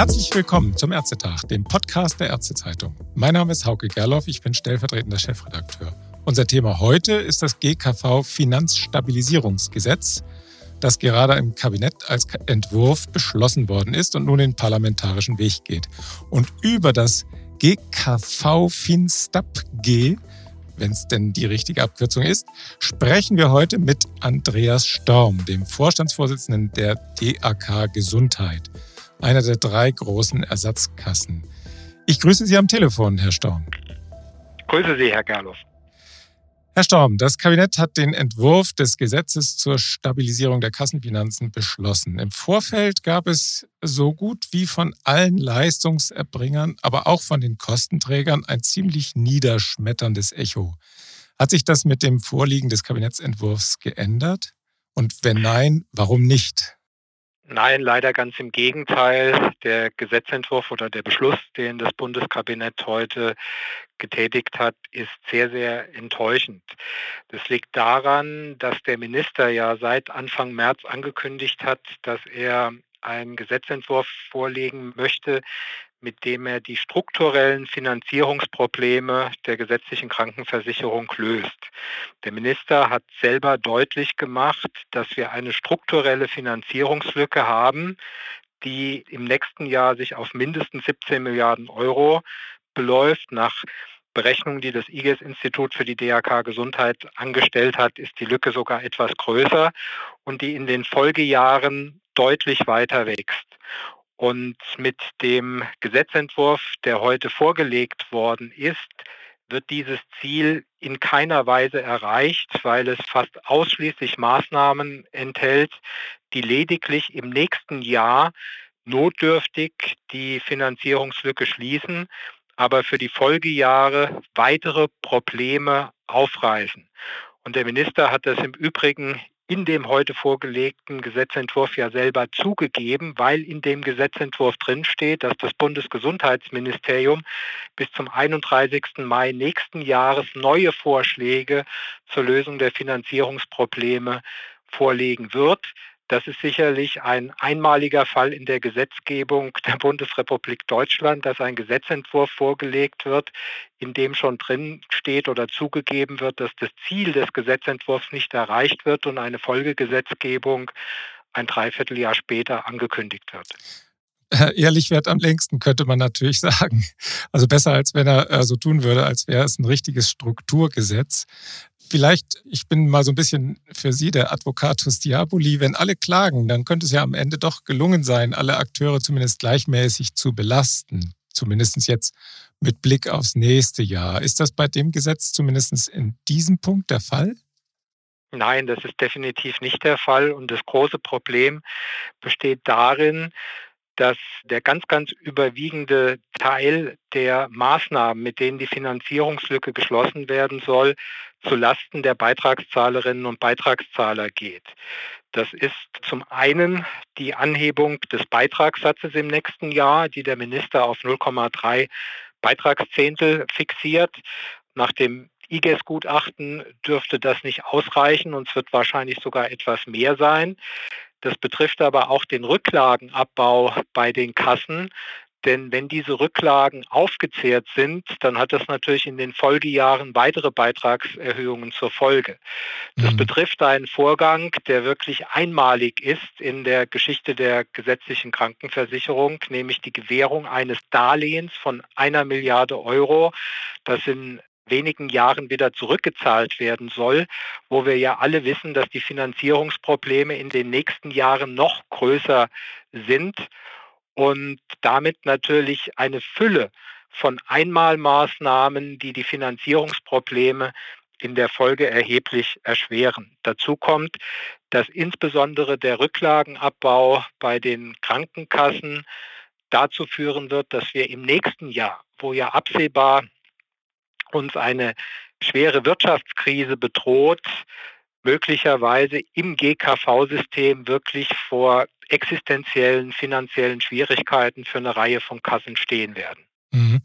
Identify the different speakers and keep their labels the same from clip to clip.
Speaker 1: Herzlich willkommen zum Ärztetag, dem Podcast der Ärztezeitung. Mein Name ist Hauke Gerloff, ich bin stellvertretender Chefredakteur. Unser Thema heute ist das GKV Finanzstabilisierungsgesetz, das gerade im Kabinett als Entwurf beschlossen worden ist und nun den parlamentarischen Weg geht. Und über das GKV FinStabG, wenn es denn die richtige Abkürzung ist, sprechen wir heute mit Andreas Storm, dem Vorstandsvorsitzenden der DAK Gesundheit, einer der drei großen Ersatzkassen. Ich grüße Sie am Telefon, Herr Storm.
Speaker 2: Grüße Sie, Herr Gerloff.
Speaker 1: Herr Storm, das Kabinett hat den Entwurf des Gesetzes zur Stabilisierung der Kassenfinanzen beschlossen. Im Vorfeld gab es so gut wie von allen Leistungserbringern, aber auch von den Kostenträgern ein ziemlich niederschmetterndes Echo. Hat sich das mit dem Vorliegen des Kabinettsentwurfs geändert? Und wenn nein, warum nicht?
Speaker 2: Nein, leider ganz im Gegenteil. Der Gesetzentwurf oder der Beschluss, den das Bundeskabinett heute getätigt hat, ist sehr, sehr enttäuschend. Das liegt daran, dass der Minister ja seit Anfang März angekündigt hat, dass er einen Gesetzentwurf vorlegen möchte, mit dem er die strukturellen Finanzierungsprobleme der gesetzlichen Krankenversicherung löst. Der Minister hat selber deutlich gemacht, dass wir eine strukturelle Finanzierungslücke haben, die im nächsten Jahr sich auf mindestens 17 Milliarden Euro beläuft. Nach Berechnungen, die das IGES-Institut für die DRK Gesundheit angestellt hat, ist die Lücke sogar etwas größer und die in den Folgejahren deutlich weiter wächst. Und mit dem Gesetzentwurf, der heute vorgelegt worden ist, wird dieses Ziel in keiner Weise erreicht, weil es fast ausschließlich Maßnahmen enthält, die lediglich im nächsten Jahr notdürftig die Finanzierungslücke schließen, aber für die Folgejahre weitere Probleme aufreißen. Und der Minister hat das im Übrigen in dem heute vorgelegten Gesetzentwurf ja selber zugegeben, weil in dem Gesetzentwurf drinsteht, dass das Bundesgesundheitsministerium bis zum 31. Mai nächsten Jahres neue Vorschläge zur Lösung der Finanzierungsprobleme vorlegen wird. Das ist sicherlich ein einmaliger Fall in der Gesetzgebung der Bundesrepublik Deutschland, dass ein Gesetzentwurf vorgelegt wird, in dem schon drin steht oder zugegeben wird, dass das Ziel des Gesetzentwurfs nicht erreicht wird und eine Folgegesetzgebung ein Dreivierteljahr später angekündigt wird.
Speaker 1: Ehrlich wert am längsten, könnte man natürlich sagen. Also besser, als wenn er äh, so tun würde, als wäre es ein richtiges Strukturgesetz. Vielleicht, ich bin mal so ein bisschen für Sie der Advocatus Diaboli. Wenn alle klagen, dann könnte es ja am Ende doch gelungen sein, alle Akteure zumindest gleichmäßig zu belasten. Zumindest jetzt mit Blick aufs nächste Jahr. Ist das bei dem Gesetz zumindest in diesem Punkt der Fall?
Speaker 2: Nein, das ist definitiv nicht der Fall. Und das große Problem besteht darin, dass der ganz, ganz überwiegende Teil der Maßnahmen, mit denen die Finanzierungslücke geschlossen werden soll, zu Lasten der Beitragszahlerinnen und Beitragszahler geht. Das ist zum einen die Anhebung des Beitragssatzes im nächsten Jahr, die der Minister auf 0,3 Beitragszehntel fixiert. Nach dem IGES-Gutachten dürfte das nicht ausreichen und es wird wahrscheinlich sogar etwas mehr sein. Das betrifft aber auch den Rücklagenabbau bei den Kassen. Denn wenn diese Rücklagen aufgezehrt sind, dann hat das natürlich in den Folgejahren weitere Beitragserhöhungen zur Folge. Das mhm. betrifft einen Vorgang, der wirklich einmalig ist in der Geschichte der gesetzlichen Krankenversicherung, nämlich die Gewährung eines Darlehens von einer Milliarde Euro, das in wenigen Jahren wieder zurückgezahlt werden soll, wo wir ja alle wissen, dass die Finanzierungsprobleme in den nächsten Jahren noch größer sind und damit natürlich eine Fülle von Einmalmaßnahmen, die die Finanzierungsprobleme in der Folge erheblich erschweren. Dazu kommt, dass insbesondere der Rücklagenabbau bei den Krankenkassen dazu führen wird, dass wir im nächsten Jahr, wo ja absehbar uns eine schwere Wirtschaftskrise bedroht, möglicherweise im GKV-System wirklich vor existenziellen finanziellen Schwierigkeiten für eine Reihe von Kassen stehen werden. Mhm.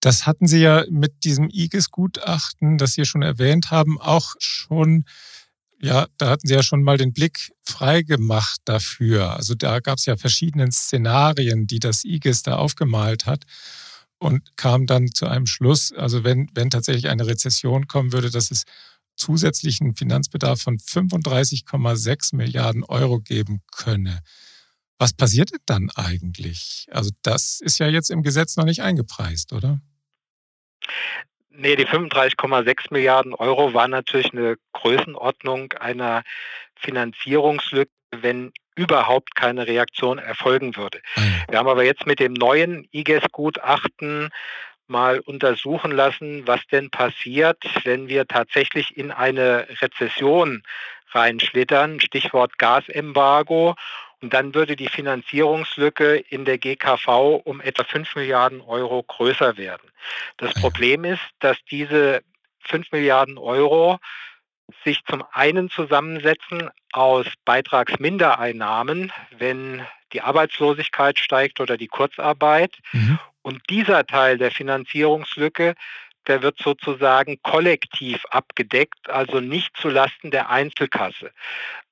Speaker 1: Das hatten Sie ja mit diesem IGES-Gutachten, das Sie schon erwähnt haben, auch schon Ja, da hatten Sie ja schon mal den Blick freigemacht dafür. Also da gab es ja verschiedene Szenarien, die das IGES da aufgemalt hat und kam dann zu einem Schluss, also wenn, wenn tatsächlich eine Rezession kommen würde, dass es zusätzlichen Finanzbedarf von 35,6 Milliarden Euro geben könne. Was passiert denn dann eigentlich? Also das ist ja jetzt im Gesetz noch nicht eingepreist, oder?
Speaker 2: Nee, die 35,6 Milliarden Euro war natürlich eine Größenordnung einer Finanzierungslücke, wenn überhaupt keine Reaktion erfolgen würde. Ah Wir haben aber jetzt mit dem neuen IGES-Gutachten mal untersuchen lassen, was denn passiert, wenn wir tatsächlich in eine Rezession reinschlittern, Stichwort Gasembargo. Und dann würde die Finanzierungslücke in der GKV um etwa 5 Milliarden Euro größer werden. Das Problem ist, dass diese 5 Milliarden Euro sich zum einen zusammensetzen aus Beitragsmindereinnahmen, wenn die Arbeitslosigkeit steigt oder die Kurzarbeit. Mhm. Und dieser Teil der Finanzierungslücke, der wird sozusagen kollektiv abgedeckt, also nicht zulasten der Einzelkasse.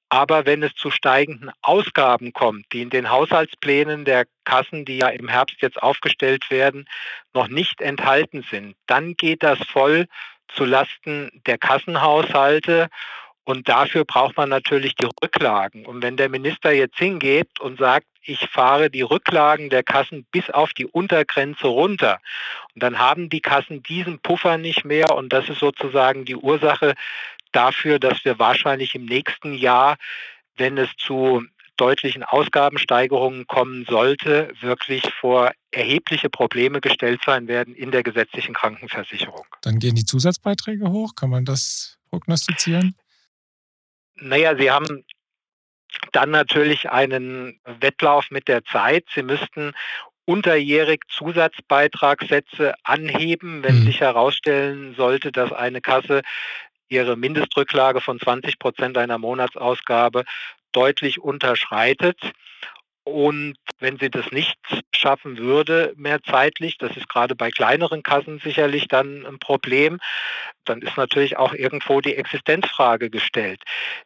Speaker 2: Aber wenn es zu steigenden Ausgaben kommt, die in den Haushaltsplänen der Kassen, die ja im Herbst jetzt aufgestellt werden, noch nicht enthalten sind, dann geht das voll zulasten der Kassenhaushalte. Und dafür braucht man natürlich die Rücklagen. Und wenn der Minister jetzt hingeht und sagt, ich fahre die Rücklagen der Kassen bis auf die Untergrenze runter, und dann haben die Kassen diesen Puffer nicht mehr. Und das ist sozusagen die Ursache dafür, dass wir wahrscheinlich im nächsten Jahr, wenn es zu deutlichen Ausgabensteigerungen kommen sollte, wirklich vor erhebliche Probleme gestellt sein werden in der gesetzlichen Krankenversicherung.
Speaker 1: Dann gehen die Zusatzbeiträge hoch. Kann man das prognostizieren?
Speaker 2: Naja, Sie haben dann natürlich einen Wettlauf mit der Zeit. Sie müssten unterjährig Zusatzbeitragssätze anheben, wenn mhm. sich herausstellen sollte, dass eine Kasse ihre Mindestrücklage von 20 Prozent einer Monatsausgabe deutlich unterschreitet. Und wenn sie das nicht schaffen würde, mehr zeitlich, das ist gerade bei kleineren Kassen sicherlich dann ein Problem, dann ist natürlich auch irgendwo die Existenzfrage gestellt.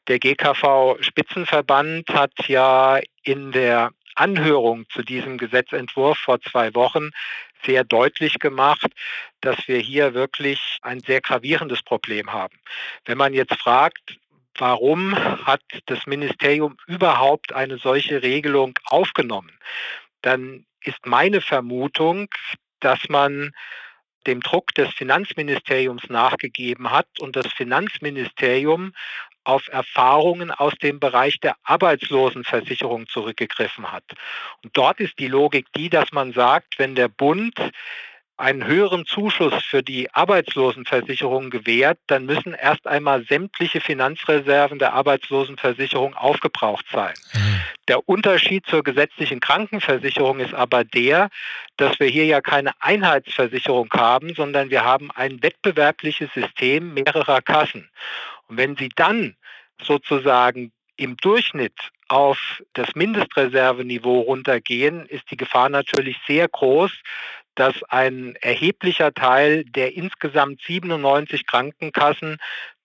Speaker 2: Der GKV-Spitzenverband hat ja in der Anhörung zu diesem Gesetzentwurf vor zwei Wochen sehr deutlich gemacht, dass wir hier wirklich ein sehr gravierendes Problem haben. Wenn man jetzt fragt, warum hat das Ministerium überhaupt eine solche Regelung aufgenommen, dann ist meine Vermutung, dass man dem Druck des Finanzministeriums nachgegeben hat und das Finanzministerium auf Erfahrungen aus dem Bereich der Arbeitslosenversicherung zurückgegriffen hat. Und dort ist die Logik die, dass man sagt, wenn der Bund einen höheren Zuschuss für die Arbeitslosenversicherung gewährt, dann müssen erst einmal sämtliche Finanzreserven der Arbeitslosenversicherung aufgebraucht sein. Mhm. Der Unterschied zur gesetzlichen Krankenversicherung ist aber der, dass wir hier ja keine Einheitsversicherung haben, sondern wir haben ein wettbewerbliches System mehrerer Kassen. Und wenn Sie dann sozusagen im Durchschnitt auf das Mindestreserveniveau runtergehen, ist die Gefahr natürlich sehr groß, dass ein erheblicher Teil der insgesamt 97 Krankenkassen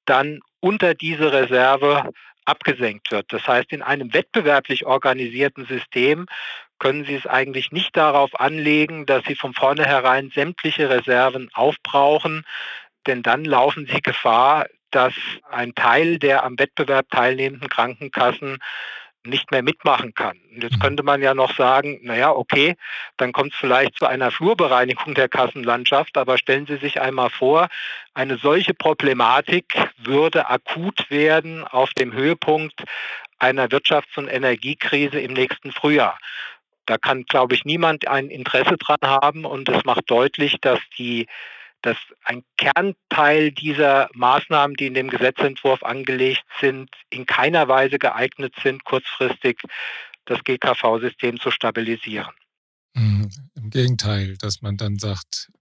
Speaker 2: dann unter diese Reserve abgesenkt wird. Das heißt, in einem wettbewerblich organisierten System können Sie es eigentlich nicht darauf anlegen, dass Sie von vornherein sämtliche Reserven aufbrauchen, denn dann laufen Sie Gefahr, dass ein Teil der am Wettbewerb teilnehmenden Krankenkassen nicht mehr mitmachen kann. Und jetzt mhm. könnte man ja noch sagen, naja, okay, dann kommt es vielleicht zu einer Flurbereinigung der Kassenlandschaft, aber stellen Sie sich einmal vor, eine solche Problematik würde akut werden auf dem Höhepunkt einer Wirtschafts- und Energiekrise im nächsten Frühjahr. Da kann, glaube ich, niemand ein Interesse dran haben und es macht deutlich, dass die dass ein Kernteil dieser Maßnahmen, die in dem Gesetzentwurf angelegt sind, in keiner Weise geeignet sind, kurzfristig das GKV-System zu stabilisieren.
Speaker 1: Mhm. Im Gegenteil, dass man dann sagt,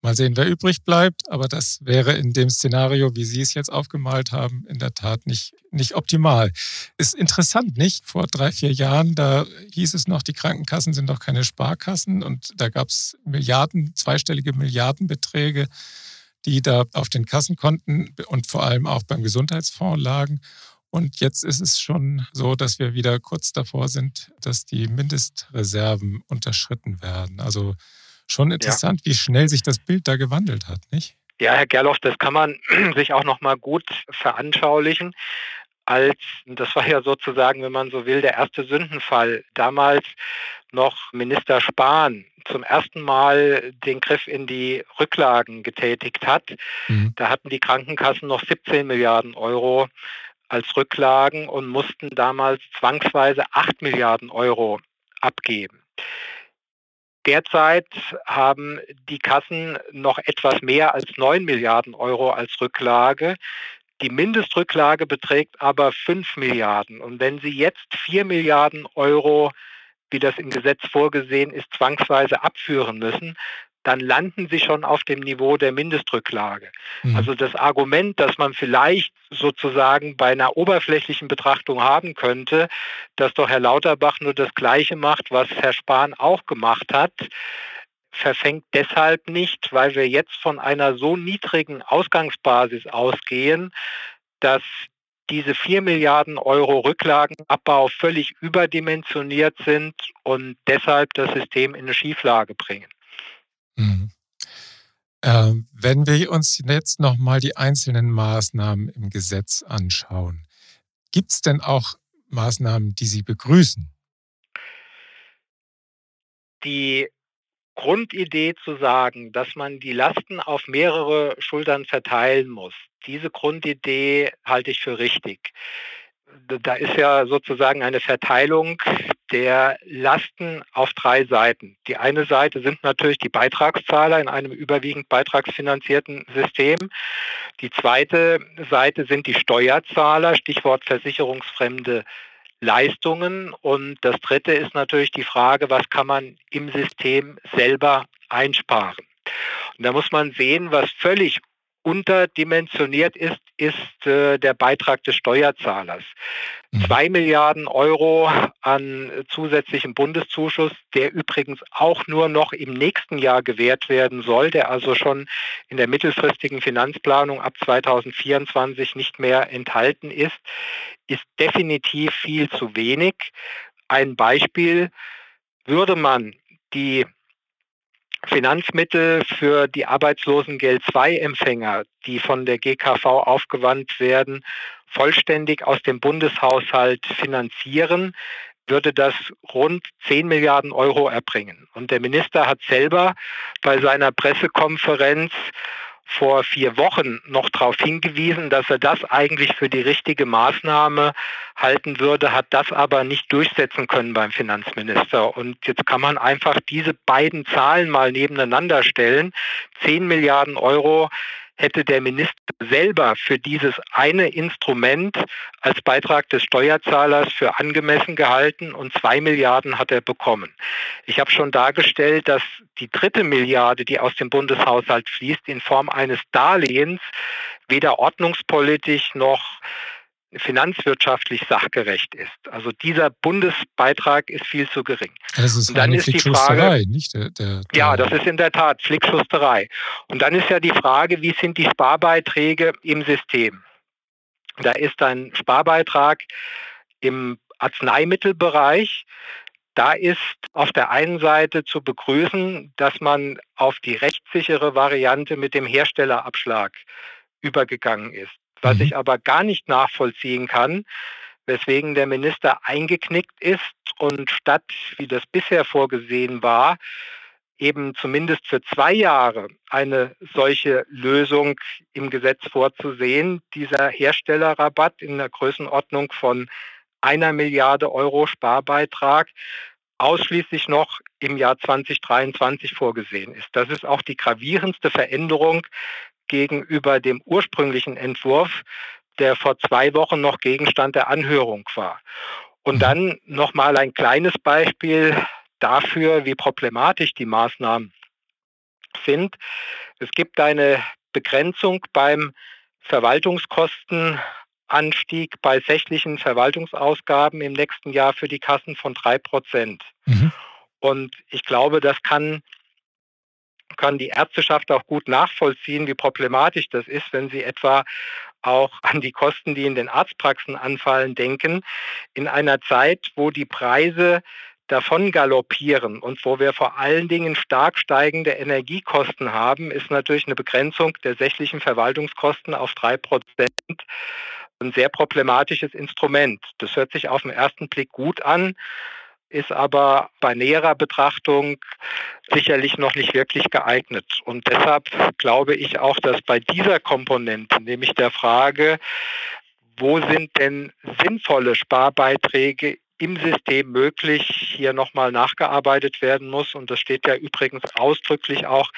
Speaker 1: Mal sehen, wer übrig bleibt, aber das wäre in dem Szenario, wie Sie es jetzt aufgemalt haben, in der Tat nicht, nicht optimal. Ist interessant, nicht? Vor drei, vier Jahren, da hieß es noch, die Krankenkassen sind doch keine Sparkassen und da gab es Milliarden, zweistellige Milliardenbeträge, die da auf den Kassenkonten und vor allem auch beim Gesundheitsfonds lagen. Und jetzt ist es schon so, dass wir wieder kurz davor sind, dass die Mindestreserven unterschritten werden. Also schon interessant, ja. wie schnell sich das Bild da gewandelt hat, nicht?
Speaker 2: Ja, Herr Gerloff, das kann man sich auch noch mal gut veranschaulichen. Als, das war ja sozusagen, wenn man so will, der erste Sündenfall. Damals noch Minister Spahn zum ersten Mal den Griff in die Rücklagen getätigt hat. Mhm. Da hatten die Krankenkassen noch 17 Milliarden Euro als Rücklagen und mussten damals zwangsweise 8 Milliarden Euro abgeben. Derzeit haben die Kassen noch etwas mehr als 9 Milliarden Euro als Rücklage. Die Mindestrücklage beträgt aber 5 Milliarden. Und wenn Sie jetzt 4 Milliarden Euro, wie das im Gesetz vorgesehen ist, zwangsweise abführen müssen, dann landen sie schon auf dem Niveau der Mindestrücklage. Mhm. Also das Argument, das man vielleicht sozusagen bei einer oberflächlichen Betrachtung haben könnte, dass doch Herr Lauterbach nur das Gleiche macht, was Herr Spahn auch gemacht hat, verfängt deshalb nicht, weil wir jetzt von einer so niedrigen Ausgangsbasis ausgehen, dass diese 4 Milliarden Euro Rücklagenabbau völlig überdimensioniert sind und deshalb das System in eine Schieflage bringen.
Speaker 1: Mhm. Ähm, wenn wir uns jetzt nochmal die einzelnen Maßnahmen im Gesetz anschauen, gibt es denn auch Maßnahmen, die Sie begrüßen?
Speaker 2: Die Grundidee zu sagen, dass man die Lasten auf mehrere Schultern verteilen muss, diese Grundidee halte ich für richtig da ist ja sozusagen eine Verteilung der Lasten auf drei Seiten. Die eine Seite sind natürlich die Beitragszahler in einem überwiegend beitragsfinanzierten System. Die zweite Seite sind die Steuerzahler, Stichwort versicherungsfremde Leistungen. Und das dritte ist natürlich die Frage, was kann man im System selber einsparen. Und da muss man sehen, was völlig unterdimensioniert ist, ist äh, der Beitrag des Steuerzahlers. Mhm. Zwei Milliarden Euro an zusätzlichem Bundeszuschuss, der übrigens auch nur noch im nächsten Jahr gewährt werden soll, der also schon in der mittelfristigen Finanzplanung ab 2024 nicht mehr enthalten ist, ist definitiv viel zu wenig. Ein Beispiel, würde man die Finanzmittel für die Arbeitslosengeld II-Empfänger, die von der GKV aufgewandt werden, vollständig aus dem Bundeshaushalt finanzieren, würde das rund 10 Milliarden Euro erbringen. Und der Minister hat selber bei seiner Pressekonferenz vor vier Wochen noch darauf hingewiesen, dass er das eigentlich für die richtige Maßnahme halten würde, hat das aber nicht durchsetzen können beim Finanzminister. Und jetzt kann man einfach diese beiden Zahlen mal nebeneinander stellen. 10 Milliarden Euro hätte der Minister selber für dieses eine Instrument als Beitrag des Steuerzahlers für angemessen gehalten und zwei Milliarden hat er bekommen. Ich habe schon dargestellt, dass die dritte Milliarde, die aus dem Bundeshaushalt fließt, in Form eines Darlehens weder ordnungspolitisch noch finanzwirtschaftlich sachgerecht ist. Also dieser Bundesbeitrag ist viel zu gering.
Speaker 1: Das ist und dann eine ist die Frage, nicht der, der,
Speaker 2: der, Ja, das ist in der Tat Flickschusterei. Und dann ist ja die Frage, wie sind die Sparbeiträge im System? Da ist ein Sparbeitrag im Arzneimittelbereich. Da ist auf der einen Seite zu begrüßen, dass man auf die rechtssichere Variante mit dem Herstellerabschlag übergegangen ist. Was mhm. ich aber gar nicht nachvollziehen kann, weswegen der Minister eingeknickt ist und statt, wie das bisher vorgesehen war, eben zumindest für zwei Jahre eine solche Lösung im Gesetz vorzusehen, dieser Herstellerrabatt in der Größenordnung von einer Milliarde Euro Sparbeitrag ausschließlich noch im Jahr 2023 vorgesehen ist. Das ist auch die gravierendste Veränderung gegenüber dem ursprünglichen Entwurf, der vor zwei Wochen noch Gegenstand der Anhörung war. Und mhm. dann nochmal ein kleines Beispiel dafür, wie problematisch die Maßnahmen sind. Es gibt eine Begrenzung beim Verwaltungskostenanstieg bei sächlichen Verwaltungsausgaben im nächsten Jahr für die Kassen von drei Prozent. Mhm. Und ich glaube, das kann kann die Ärzteschaft auch gut nachvollziehen, wie problematisch das ist, wenn Sie etwa auch an die Kosten, die in den Arztpraxen anfallen, denken. In einer Zeit, wo die Preise davon galoppieren und wo wir vor allen Dingen stark steigende Energiekosten haben, ist natürlich eine Begrenzung der sächlichen Verwaltungskosten auf drei Prozent ein sehr problematisches Instrument. Das hört sich auf den ersten Blick gut an, ist aber bei näherer Betrachtung sicherlich noch nicht wirklich geeignet. Und deshalb glaube ich auch, dass bei dieser Komponente, nämlich der Frage, wo sind denn sinnvolle Sparbeiträge im System möglich hier nochmal nachgearbeitet werden muss. Und das steht ja übrigens ausdrücklich auch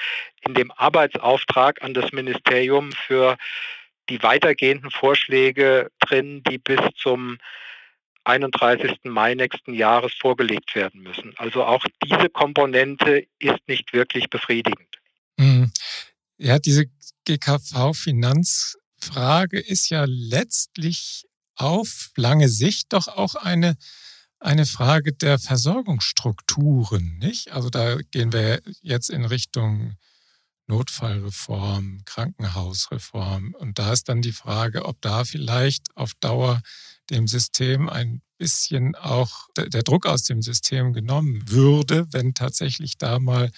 Speaker 2: in dem Arbeitsauftrag an das Ministerium für die weitergehenden Vorschläge drin, die bis zum 31. Mai nächsten Jahres vorgelegt werden müssen. Also auch diese Komponente ist nicht wirklich befriedigend.
Speaker 1: Mhm. Ja, diese GKV-Finanzfrage ist ja letztlich auf lange Sicht doch auch eine eine Frage der Versorgungsstrukturen, nicht? Also da gehen wir jetzt in Richtung Notfallreform, Krankenhausreform. Und da ist dann die Frage, ob da vielleicht auf Dauer dem System ein bisschen auch der Druck aus dem System genommen würde, wenn tatsächlich da mal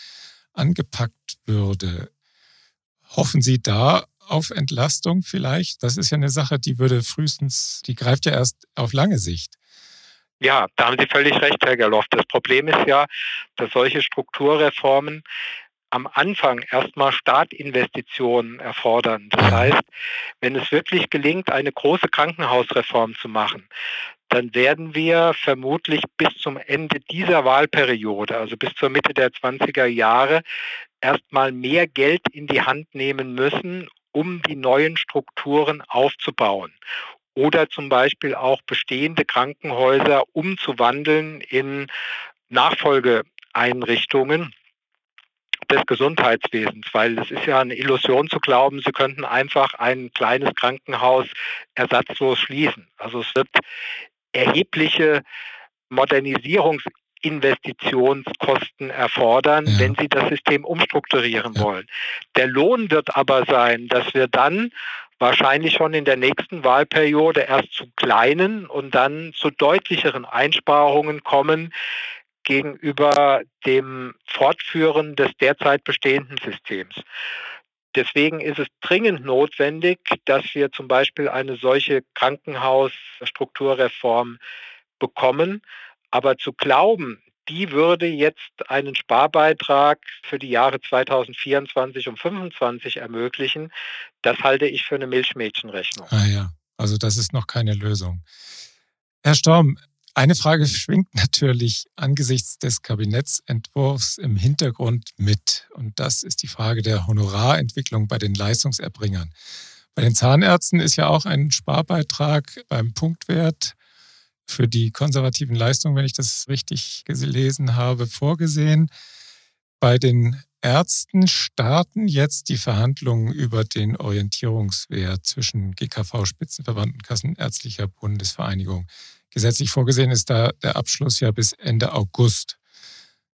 Speaker 1: angepackt würde. Hoffen Sie da auf Entlastung vielleicht? Das ist ja eine Sache, die würde frühestens, die greift ja erst auf lange Sicht.
Speaker 2: Ja, da haben Sie völlig recht, Herr Gerloff. Das Problem ist ja, dass solche Strukturreformen am Anfang erstmal Startinvestitionen erfordern. Das heißt, wenn es wirklich gelingt, eine große Krankenhausreform zu machen, dann werden wir vermutlich bis zum Ende dieser Wahlperiode, also bis zur Mitte der 20er Jahre, erstmal mehr Geld in die Hand nehmen müssen, um die neuen Strukturen aufzubauen oder zum Beispiel auch bestehende Krankenhäuser umzuwandeln in Nachfolgeeinrichtungen des Gesundheitswesens, weil es ist ja eine Illusion zu glauben, Sie könnten einfach ein kleines Krankenhaus ersatzlos schließen. Also es wird erhebliche Modernisierungsinvestitionskosten erfordern, ja. wenn Sie das System umstrukturieren ja. wollen. Der Lohn wird aber sein, dass wir dann wahrscheinlich schon in der nächsten Wahlperiode erst zu kleinen und dann zu deutlicheren Einsparungen kommen gegenüber dem Fortführen des derzeit bestehenden Systems. Deswegen ist es dringend notwendig, dass wir zum Beispiel eine solche Krankenhausstrukturreform bekommen. Aber zu glauben, die würde jetzt einen Sparbeitrag für die Jahre 2024 und 2025 ermöglichen. Das halte ich für eine Milchmädchenrechnung.
Speaker 1: Ah ja, also das ist noch keine Lösung. Herr Storm, eine Frage schwingt natürlich angesichts des Kabinettsentwurfs im Hintergrund mit. Und das ist die Frage der Honorarentwicklung bei den Leistungserbringern. Bei den Zahnärzten ist ja auch ein Sparbeitrag beim Punktwert für die konservativen Leistungen, wenn ich das richtig gelesen habe, vorgesehen. Bei den Ärzten starten jetzt die Verhandlungen über den Orientierungswert zwischen GKV, Spitzenverband und Kassenärztlicher Bundesvereinigung. Gesetzlich vorgesehen ist da der Abschluss ja bis Ende August.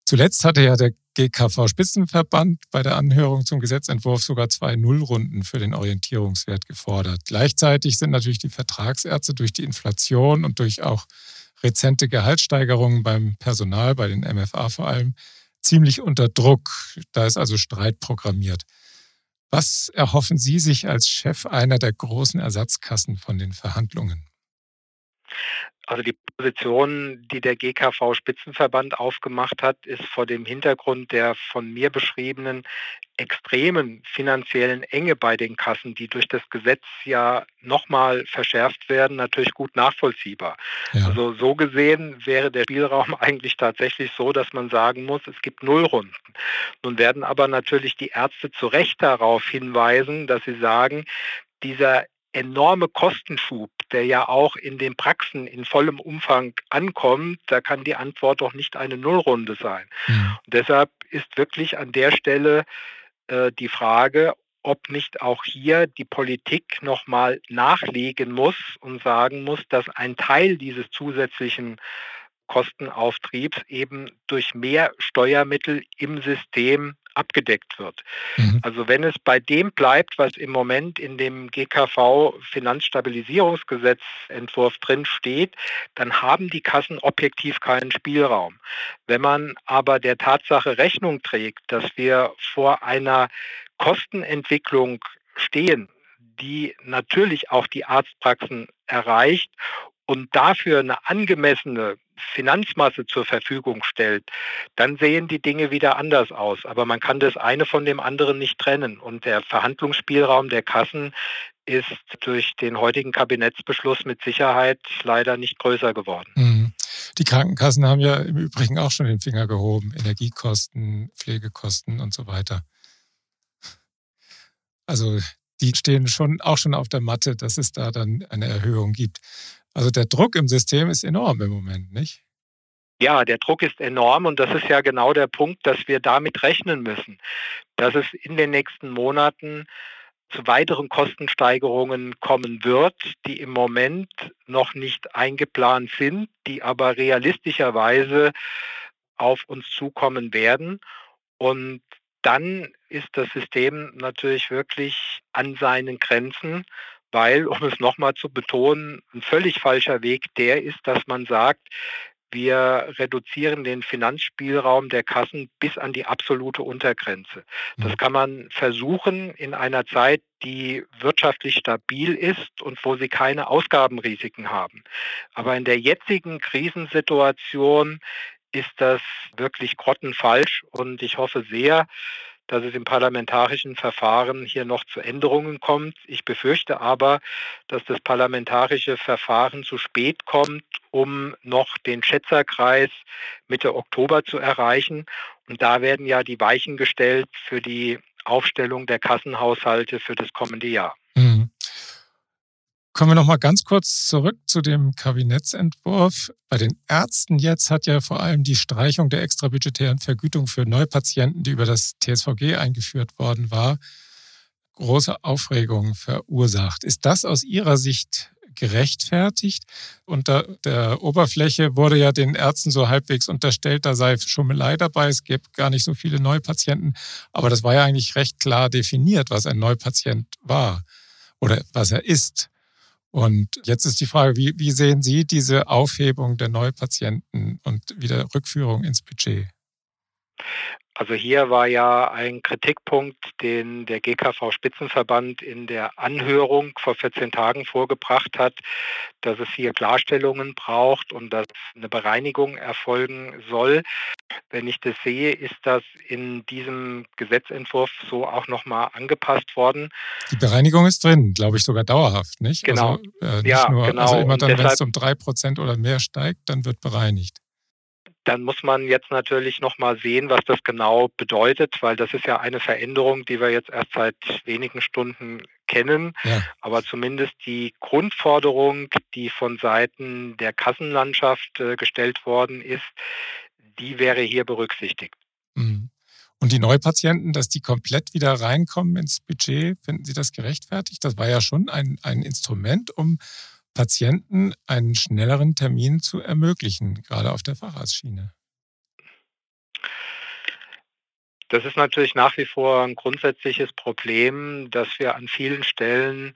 Speaker 1: Zuletzt hatte ja der GKV-Spitzenverband bei der Anhörung zum Gesetzentwurf sogar zwei Nullrunden für den Orientierungswert gefordert. Gleichzeitig sind natürlich die Vertragsärzte durch die Inflation und durch auch rezente Gehaltssteigerungen beim Personal, bei den MFA vor allem, ziemlich unter Druck. Da ist also Streit programmiert. Was erhoffen Sie sich als Chef einer der großen Ersatzkassen von den Verhandlungen?
Speaker 2: Also die Position, die der GKV-Spitzenverband aufgemacht hat, ist vor dem Hintergrund der von mir beschriebenen extremen finanziellen Enge bei den Kassen, die durch das Gesetz ja nochmal verschärft werden, natürlich gut nachvollziehbar. Ja. Also so gesehen wäre der Spielraum eigentlich tatsächlich so, dass man sagen muss, es gibt Nullrunden. Nun werden aber natürlich die Ärzte zu Recht darauf hinweisen, dass sie sagen, dieser enorme Kostenschub, der ja auch in den Praxen in vollem Umfang ankommt, da kann die Antwort doch nicht eine Nullrunde sein. Mhm. deshalb ist wirklich an der Stelle äh, die Frage, ob nicht auch hier die Politik nochmal nachlegen muss und sagen muss, dass ein Teil dieses zusätzlichen Kostenauftriebs eben durch mehr Steuermittel im System abgedeckt wird. Mhm. Also wenn es bei dem bleibt, was im Moment in dem GKV Finanzstabilisierungsgesetzentwurf drin steht, dann haben die Kassen objektiv keinen Spielraum. Wenn man aber der Tatsache Rechnung trägt, dass wir vor einer Kostenentwicklung stehen, die natürlich auch die Arztpraxen erreicht und dafür eine angemessene Finanzmasse zur Verfügung stellt, dann sehen die Dinge wieder anders aus. Aber man kann das eine von dem anderen nicht trennen. Und der Verhandlungsspielraum der Kassen ist durch den heutigen Kabinettsbeschluss mit Sicherheit leider nicht größer geworden.
Speaker 1: Mhm. Die Krankenkassen haben ja im Übrigen auch schon den Finger gehoben. Energiekosten, Pflegekosten und so weiter. Also die stehen schon auch schon auf der Matte, dass es da dann eine Erhöhung gibt. Also der Druck im System ist enorm im Moment, nicht?
Speaker 2: Ja, der Druck ist enorm und das ist ja genau der Punkt, dass wir damit rechnen müssen, dass es in den nächsten Monaten zu weiteren Kostensteigerungen kommen wird, die im Moment noch nicht eingeplant sind, die aber realistischerweise auf uns zukommen werden. Und dann ist das System natürlich wirklich an seinen Grenzen, weil, um es nochmal zu betonen, ein völlig falscher Weg der ist, dass man sagt, wir reduzieren den Finanzspielraum der Kassen bis an die absolute Untergrenze. Das mhm. kann man versuchen in einer Zeit, die wirtschaftlich stabil ist und wo sie keine Ausgabenrisiken haben. Aber in der jetzigen Krisensituation ist das wirklich grottenfalsch und ich hoffe sehr, dass es im parlamentarischen Verfahren hier noch zu Änderungen kommt. Ich befürchte aber, dass das parlamentarische Verfahren zu spät kommt, um noch den Schätzerkreis Mitte Oktober zu erreichen. Und da werden ja die Weichen gestellt für die Aufstellung der Kassenhaushalte für das kommende Jahr.
Speaker 1: Kommen wir noch mal ganz kurz zurück zu dem Kabinettsentwurf. Bei den Ärzten jetzt hat ja vor allem die Streichung der extrabudgetären Vergütung für Neupatienten, die über das TSVG eingeführt worden war, große Aufregung verursacht. Ist das aus Ihrer Sicht gerechtfertigt? Unter der Oberfläche wurde ja den Ärzten so halbwegs unterstellt, da sei Schummelei dabei, es gäbe gar nicht so viele Neupatienten. Aber das war ja eigentlich recht klar definiert, was ein Neupatient war oder was er ist. Und jetzt ist die Frage, wie, wie sehen Sie diese Aufhebung der Neupatienten und wieder Rückführung ins Budget?
Speaker 2: Also hier war ja ein Kritikpunkt, den der GKV-Spitzenverband in der Anhörung vor 14 Tagen vorgebracht hat, dass es hier Klarstellungen braucht und dass eine Bereinigung erfolgen soll. Wenn ich das sehe, ist das in diesem Gesetzentwurf so auch nochmal angepasst worden.
Speaker 1: Die Bereinigung ist drin, glaube ich, sogar dauerhaft, nicht?
Speaker 2: Genau.
Speaker 1: Also, äh, nicht ja, nur, genau. Also immer dann, wenn es um drei Prozent oder mehr steigt, dann wird bereinigt
Speaker 2: dann muss man jetzt natürlich noch mal sehen, was das genau bedeutet, weil das ist ja eine Veränderung, die wir jetzt erst seit wenigen Stunden kennen. Ja. Aber zumindest die Grundforderung, die von Seiten der Kassenlandschaft äh, gestellt worden ist, die wäre hier berücksichtigt.
Speaker 1: Mhm. Und die Neupatienten, dass die komplett wieder reinkommen ins Budget, finden Sie das gerechtfertigt? Das war ja schon ein, ein Instrument, um Patienten einen schnelleren Termin zu ermöglichen, gerade auf der Facharztschiene?
Speaker 2: Das ist natürlich nach wie vor ein grundsätzliches Problem, dass wir an vielen Stellen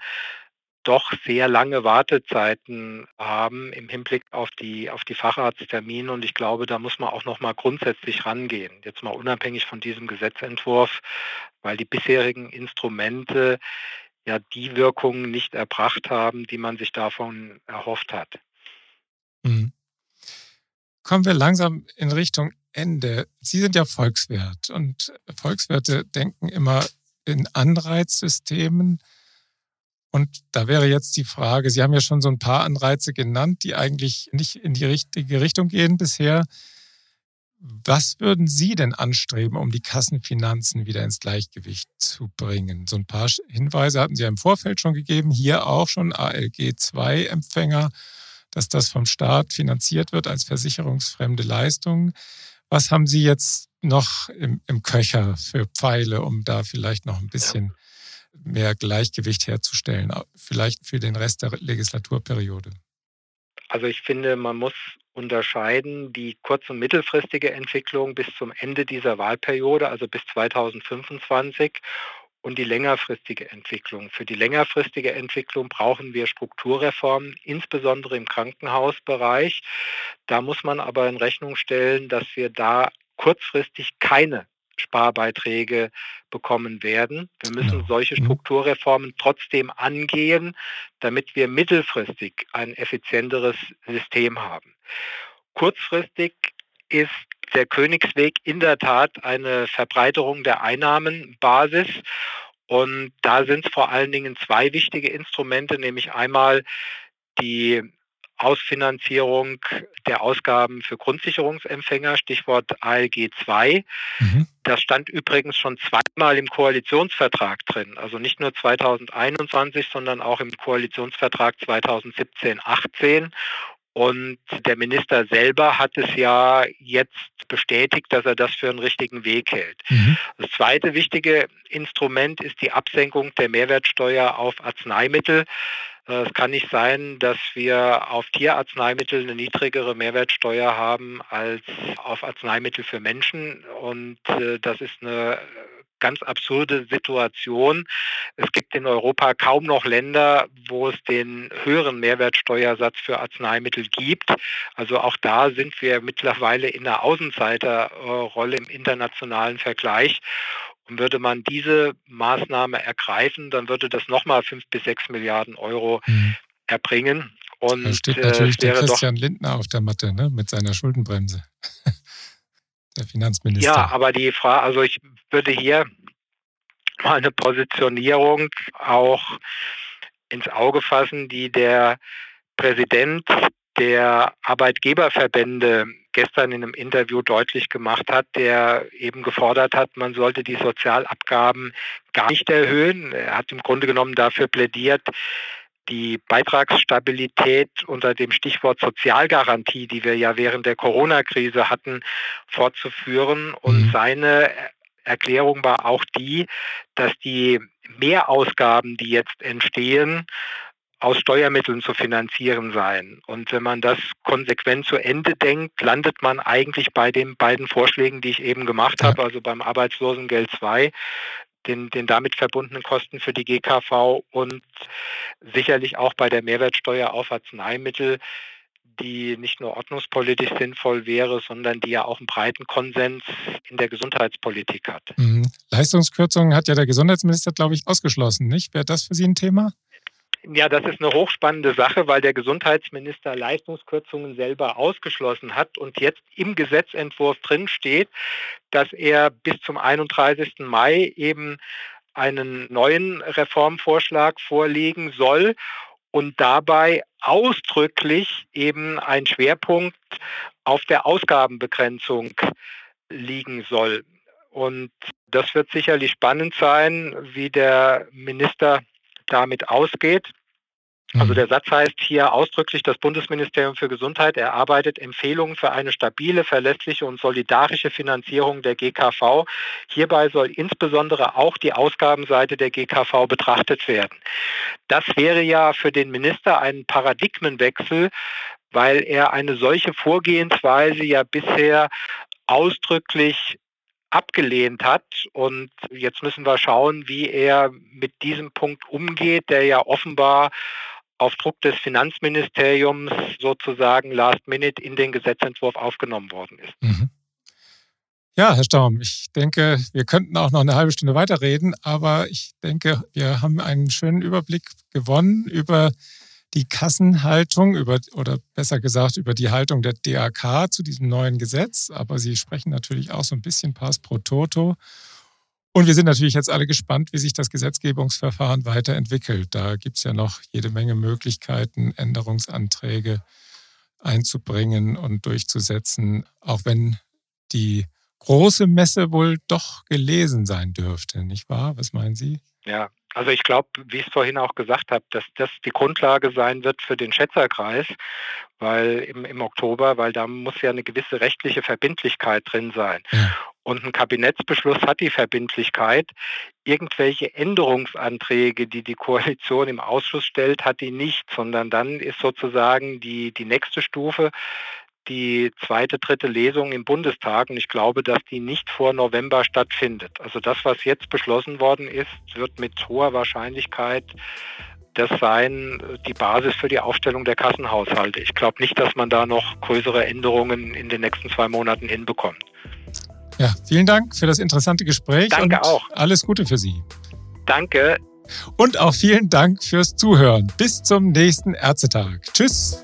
Speaker 2: doch sehr lange Wartezeiten haben im Hinblick auf die, auf die Facharzttermine. Und ich glaube, da muss man auch noch mal grundsätzlich rangehen. Jetzt mal unabhängig von diesem Gesetzentwurf, weil die bisherigen Instrumente ja die Wirkungen nicht erbracht haben, die man sich davon erhofft hat.
Speaker 1: Mhm. Kommen wir langsam in Richtung Ende. Sie sind ja Volkswirt und Volkswirte denken immer in Anreizsystemen. Und da wäre jetzt die Frage, Sie haben ja schon so ein paar Anreize genannt, die eigentlich nicht in die richtige Richtung gehen bisher. Was würden Sie denn anstreben, um die Kassenfinanzen wieder ins Gleichgewicht zu bringen? So ein paar Hinweise hatten Sie ja im Vorfeld schon gegeben, hier auch schon ALG-2-Empfänger, dass das vom Staat finanziert wird als versicherungsfremde Leistung. Was haben Sie jetzt noch im, im Köcher für Pfeile, um da vielleicht noch ein bisschen mehr Gleichgewicht herzustellen, vielleicht für den Rest der Legislaturperiode?
Speaker 2: Also ich finde, man muss unterscheiden die kurz- und mittelfristige Entwicklung bis zum Ende dieser Wahlperiode, also bis 2025 und die längerfristige Entwicklung. Für die längerfristige Entwicklung brauchen wir Strukturreformen, insbesondere im Krankenhausbereich. Da muss man aber in Rechnung stellen, dass wir da kurzfristig keine Sparbeiträge bekommen werden. Wir müssen solche mhm. Strukturreformen trotzdem angehen, damit wir mittelfristig ein effizienteres System haben. Kurzfristig ist der Königsweg in der Tat eine Verbreiterung der Einnahmenbasis. Und da sind es vor allen Dingen zwei wichtige Instrumente, nämlich einmal die Ausfinanzierung der Ausgaben für Grundsicherungsempfänger, Stichwort ALG 2. Mhm. Das stand übrigens schon zweimal im Koalitionsvertrag drin, also nicht nur 2021, sondern auch im Koalitionsvertrag 2017-18. Und der Minister selber hat es ja jetzt bestätigt, dass er das für einen richtigen Weg hält. Mhm. Das zweite wichtige Instrument ist die Absenkung der Mehrwertsteuer auf Arzneimittel. Äh, es kann nicht sein, dass wir auf Tierarzneimittel eine niedrigere Mehrwertsteuer haben als auf Arzneimittel für Menschen. Und äh, das ist eine ganz absurde Situation. Es gibt in Europa kaum noch Länder, wo es den höheren Mehrwertsteuersatz für Arzneimittel gibt. Also auch da sind wir mittlerweile in der Außenseiterrolle im internationalen Vergleich. Und würde man diese Maßnahme ergreifen, dann würde das nochmal fünf bis sechs Milliarden Euro mhm. erbringen.
Speaker 1: Und da steht natürlich äh, der Christian Lindner auf der Matte ne, mit seiner Schuldenbremse. der Finanzminister.
Speaker 2: Ja, aber die Frage, also ich würde hier mal eine Positionierung auch ins Auge fassen, die der Präsident der Arbeitgeberverbände gestern in einem Interview deutlich gemacht hat, der eben gefordert hat, man sollte die Sozialabgaben gar nicht erhöhen. Er hat im Grunde genommen dafür plädiert, die Beitragsstabilität unter dem Stichwort Sozialgarantie, die wir ja während der Corona-Krise hatten, fortzuführen. Und mhm. seine Erklärung war auch die, dass die Mehrausgaben, die jetzt entstehen, aus Steuermitteln zu finanzieren seien. Und wenn man das konsequent zu Ende denkt, landet man eigentlich bei den beiden Vorschlägen, die ich eben gemacht habe, also beim Arbeitslosengeld 2, den, den damit verbundenen Kosten für die GKV und sicherlich auch bei der Mehrwertsteuer auf Arzneimittel, die nicht nur ordnungspolitisch sinnvoll wäre, sondern die ja auch einen breiten Konsens in der Gesundheitspolitik hat.
Speaker 1: Mhm. Leistungskürzungen hat ja der Gesundheitsminister, glaube ich, ausgeschlossen, nicht? Wäre das für Sie ein Thema?
Speaker 2: Ja, das ist eine hochspannende Sache, weil der Gesundheitsminister Leistungskürzungen selber ausgeschlossen hat und jetzt im Gesetzentwurf drin steht, dass er bis zum 31. Mai eben einen neuen Reformvorschlag vorlegen soll und dabei ausdrücklich eben ein Schwerpunkt auf der Ausgabenbegrenzung liegen soll. Und das wird sicherlich spannend sein, wie der Minister damit ausgeht. Also mhm. der Satz heißt hier ausdrücklich, das Bundesministerium für Gesundheit erarbeitet Empfehlungen für eine stabile, verlässliche und solidarische Finanzierung der GKV. Hierbei soll insbesondere auch die Ausgabenseite der GKV betrachtet werden. Das wäre ja für den Minister ein Paradigmenwechsel, weil er eine solche Vorgehensweise ja bisher ausdrücklich abgelehnt hat. Und jetzt müssen wir schauen, wie er mit diesem Punkt umgeht, der ja offenbar auf Druck des Finanzministeriums sozusagen last minute in den Gesetzentwurf aufgenommen worden ist. Mhm.
Speaker 1: Ja, Herr Staum, ich denke, wir könnten auch noch eine halbe Stunde weiterreden, aber ich denke, wir haben einen schönen Überblick gewonnen über die Kassenhaltung über, oder besser gesagt über die Haltung der DAK zu diesem neuen Gesetz. Aber Sie sprechen natürlich auch so ein bisschen Pass pro Toto. Und wir sind natürlich jetzt alle gespannt, wie sich das Gesetzgebungsverfahren weiterentwickelt. Da gibt es ja noch jede Menge Möglichkeiten, Änderungsanträge einzubringen und durchzusetzen, auch wenn die große Messe wohl doch gelesen sein dürfte, nicht wahr? Was meinen Sie?
Speaker 2: Ja, also ich glaube, wie ich es vorhin auch gesagt habe, dass das die Grundlage sein wird für den Schätzerkreis, weil im, im Oktober, weil da muss ja eine gewisse rechtliche Verbindlichkeit drin sein. Ja. Und ein Kabinettsbeschluss hat die Verbindlichkeit. Irgendwelche Änderungsanträge, die die Koalition im Ausschuss stellt, hat die nicht, sondern dann ist sozusagen die, die nächste Stufe die zweite, dritte Lesung im Bundestag. Und ich glaube, dass die nicht vor November stattfindet. Also das, was jetzt beschlossen worden ist, wird mit hoher Wahrscheinlichkeit das sein, die Basis für die Aufstellung der Kassenhaushalte. Ich glaube nicht, dass man da noch größere Änderungen in den nächsten zwei Monaten hinbekommt.
Speaker 1: Ja, vielen Dank für das interessante Gespräch
Speaker 2: Danke
Speaker 1: und
Speaker 2: auch.
Speaker 1: alles Gute für Sie.
Speaker 2: Danke.
Speaker 1: Und auch vielen Dank fürs Zuhören. Bis zum nächsten Ärztetag. Tschüss.